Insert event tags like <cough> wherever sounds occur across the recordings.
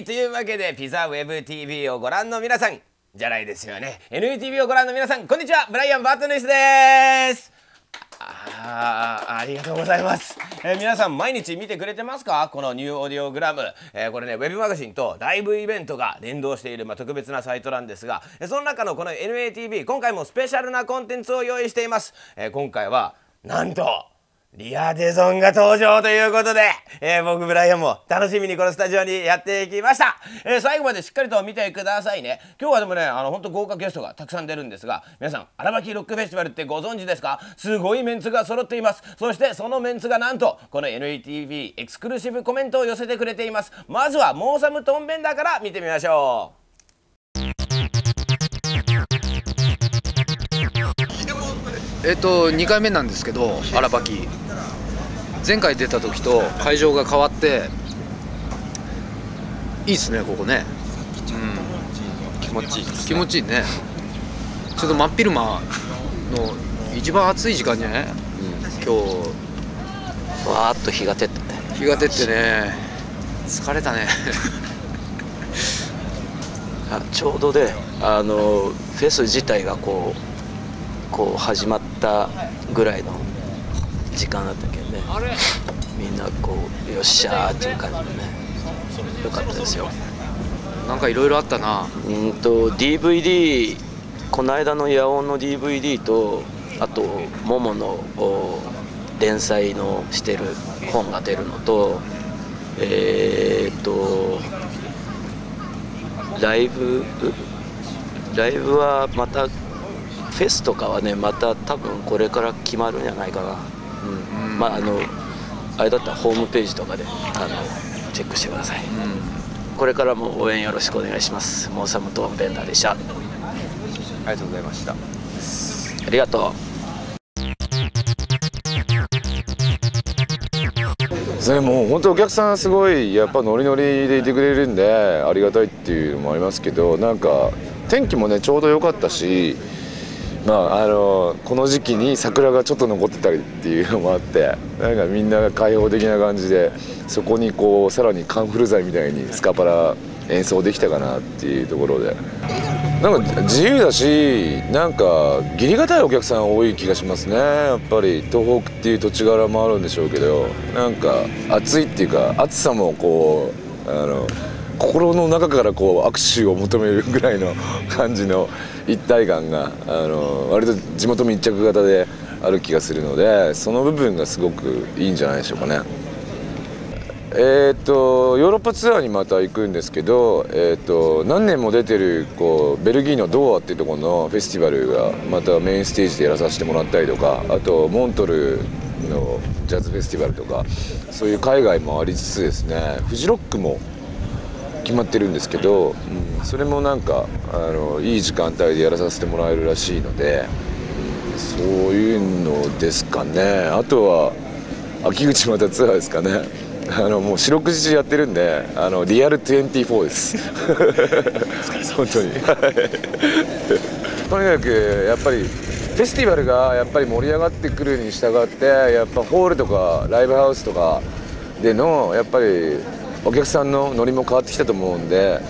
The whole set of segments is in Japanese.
はいというわけでピザウェブ TV をご覧の皆さんじゃないですよね。NTV をご覧の皆さんこんにちは。ブライアン・バートヌイスです。あありがとうございます、えー皆さん毎日見てくれてますか？このニューオーディオグラム、えーこれねウェブマガジンとライブイベントが連動している、まあ、特別なサイトなんですがえその中のこの NATV 今回もスペシャルなコンテンツを用意しています、えー今回はなんとリアデゾンが登場ということで、えー僕ブライアンも楽しみにこのスタジオにやっていきました、えー最後までしっかりと見てくださいね。今日はでもねあの本当豪華ゲストがたくさん出るんですが皆さん荒牧ロックフェスティバルってご存知ですか？すごいメンツが揃っています。そしてそのメンツがなんとこの NETV エクスクルーシブコメントを寄せてくれています。まずはモーサムトンベンダーから見てみましょう。えっと2回目なんですけど荒ばき。前回出た時と会場が変わっていいっすねここね。気持ちいいです気持ちいいね。ちょっと真っ昼間の一番暑い時間じゃない、今わーっと日が照ってね日日が出てね。疲れたね。<laughs> あちょうどであのフェス自体がこうこう始まったぐらいの時間だったけんね。みんなこうよっしゃーっていう感じでね。よかったですよ。なんかいろいろあったな。うんと DVD この間の野音の DVD とあとモモのお連載のしてる本が出るのとえー、っとライブライブはまたフェスとかはねまた多分これから決まるんじゃないかな、うん。まああのあれだったらホームページとかであのチェックしてください、これからも応援よろしくお願いします。モーサムトーンベンダーでした。ありがとうございました。ありがとそれもう本当お客さんすごいやっぱノリノリでいてくれるんでありがたいっていうのもありますけどなんか天気もねちょうど良かったしまああのこの時期に桜がちょっと残ってたりっていうのもあってなんかみんなが開放的な感じでそこにこうさらにカンフル剤みたいにスカパラ演奏できたかなっていうところで。なんか自由だしなんか義理がたいお客さん多い気がしますねやっぱり。東北っていう土地柄もあるんでしょうけどなんか暑いっていうか暑さもこうあの心の中からこう握手を求めるぐらいの感じの一体感があの割と地元密着型である気がするのでその部分がすごくいいんじゃないでしょうかね。えー、とヨーロッパツアーにまた行くんですけど、えー、と何年も出てるこうベルギーのドーアっていうところのフェスティバルがまたメインステージでやらさせてもらったりとかあとモントルのジャズフェスティバルとかそういう海外もありつつですねフジロックも決まってるんですけど、うん、それもなんかあのいい時間帯でやらさせてもらえるらしいので、うんそういうのですかね。あとは秋口またツアーですかね。<laughs> あのもう四六時中やってるんであのリアル24です。本当に。とにかくやっぱりフェスティバルがやっぱり盛り上がってくるに従ってやっぱホールとかライブハウスとかでのやっぱりお客さんのノリも変わってきたと思うんで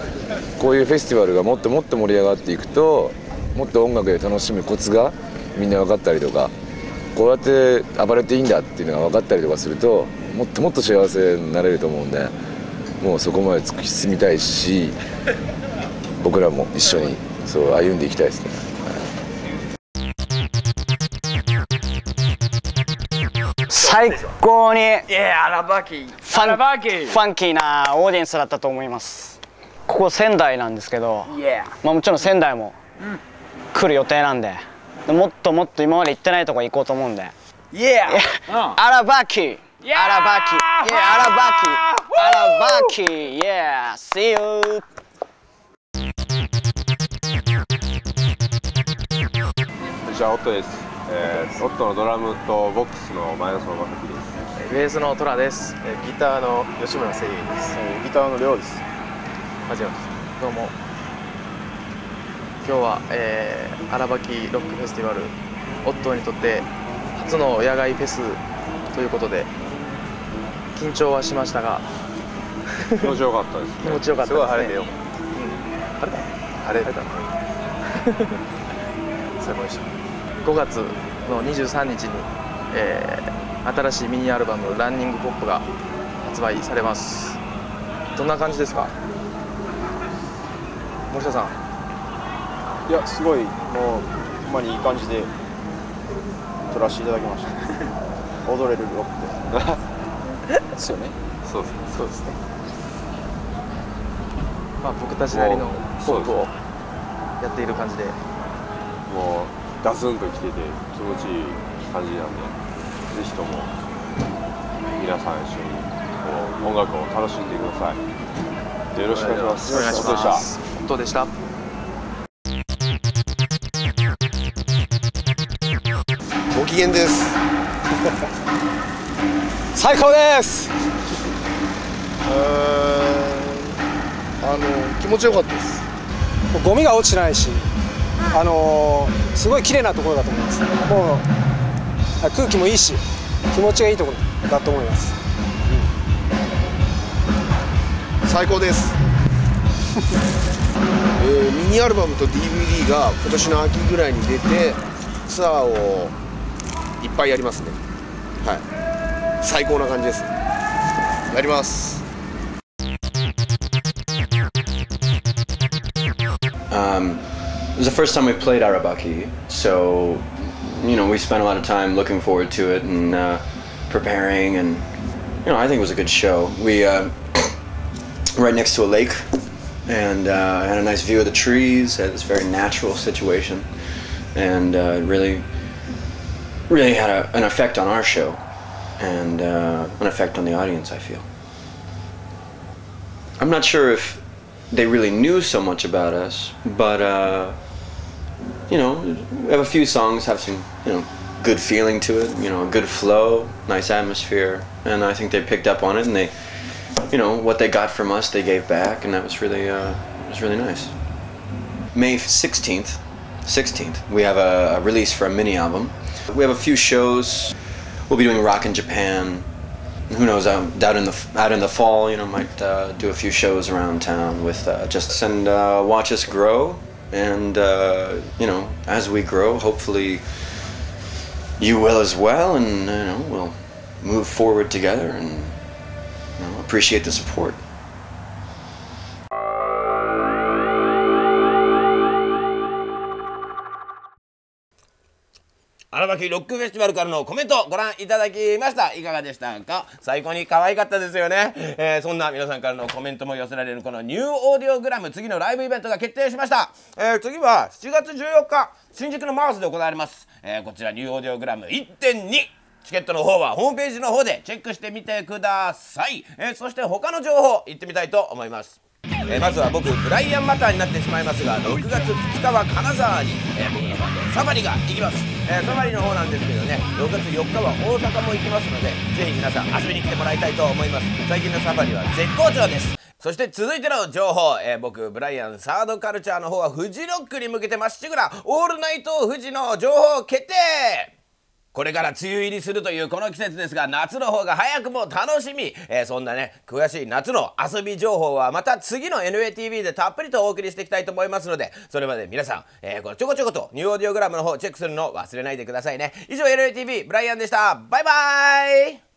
こういうフェスティバルがもっともっと盛り上がっていくともっと音楽で楽しむコツがみんな分かったりとかこうやって暴れていいんだっていうのが分かったりとかするともっともっと幸せになれると思うんでもうそこまで突き進みたいし僕らも一緒にそう歩んでいきたいですね。最高にいやアラバキファンバキファンキーなオーディエンスだったと思います。ここ仙台なんですけど、まあ、もちろん仙台も来る予定なんででもっともっと今まで行ってないとこ行こうと思うんで。Yeah. アラバキアラバキ Yeah アラバキアラバキ Yeah See んにちはオットです、えー、オットのドラムとボックスの前田相馬崎ですベースのトラです。ギターの吉村誠也です。ギターの亮です。はじめまして。どうも。今日は、えー、荒牧ロックフェスティバルオットーにとって初の野外フェスということで緊張はしましたが気持ちよかったです気持ちよかったですねすごい晴れてよかっ晴れた晴れた <laughs> 最高でした5月の23日に、えー新しいミニアルバム「ランニングポップ」が発売されます。どんな感じですか？森下さん。いやすごいもうほんまにいい感じで撮らせていただきました。<laughs> 踊れるロックで。<laughs> すよね。たそうですそうですね。まあ僕たちなりのポップをやっている感じで。もうガツンときてて気持ちいい感じなんでぜひとも皆さん一緒にこう音楽を楽しんでください。よろしくお願いします。お願いし本当でしたます。本当でしたご機嫌です。<laughs> 最高です。あの気持ちよかったです。ゴミが落ちてないしあのすごい綺麗なところだと思います。もう空気もいいし気持ちがいいところだと思います、最高です。<laughs> えーミニアルバムと DVD が今年の秋ぐらいに出てツアーをいっぱいやりますね。はい。最高な感じです。やります。Um, it was the first time we played Arabaki, so you know we spent a lot of time looking forward to it and uh, preparing, and you know I think it was a good show. We uh, <coughs> right next to a lake, and uh, had a nice view of the trees. Had this very natural situation, and uh, really, really had a, an effect on our show, and uh, an effect on the audience. I feel. I'm not sure if they really knew so much about us, but uh, you know, have a few songs have some you know good feeling to it, you know, a good flow, nice atmosphere, and I think they picked up on it and they, you know, what they got from us they gave back, and that was really uh, was really nice. May 16th, 16th, we have a, a release for a mini album. We have a few shows. We'll be doing Rock in Japan. Who knows? Out, out in the out in the fall, you know, might uh, do a few shows around town with uh, just and uh, watch us grow. And uh, you know, as we grow, hopefully you will as well, and you know, we'll move forward together and you know, appreciate the support. 荒牧ロックフェスティバルからのコメントご覧いただきました。いかがでしたか？最高に可愛かったですよね、えーそんな皆さんからのコメントも寄せられるこのニューオーディオグラム次のライブイベントが決定しました、えー次は7月14日新宿のマウスで行われます、えーこちらニューオーディオグラム1.2チケットの方はホームページの方でチェックしてみてください、えーそして他の情報行ってみたいと思います。えーまずは僕ブライアン・マターになってしまいますが6月2日は金沢に、えー僕のバンドサファリが行きます、えーサファリの方なんですけどね6月4日は大阪も行きますのでぜひ皆さん遊びに来てもらいたいと思います。最近のサファリは絶好調です。そして続いての情報、えー僕ブライアンサードカルチャーの方はフジロックに向けてまっしぐらオールナイトフジの情報決定これから梅雨入りするというこの季節ですが夏の方が早くも楽しみ、えーそんなね詳しい夏の遊び情報はまた次の NATV でたっぷりとお送りしていきたいと思いますのでそれまで皆さん、えーこのちょこちょことニューオーディオグラムの方チェックするのを忘れないでくださいね。以上 NATV ブライアンでした。バイバイ。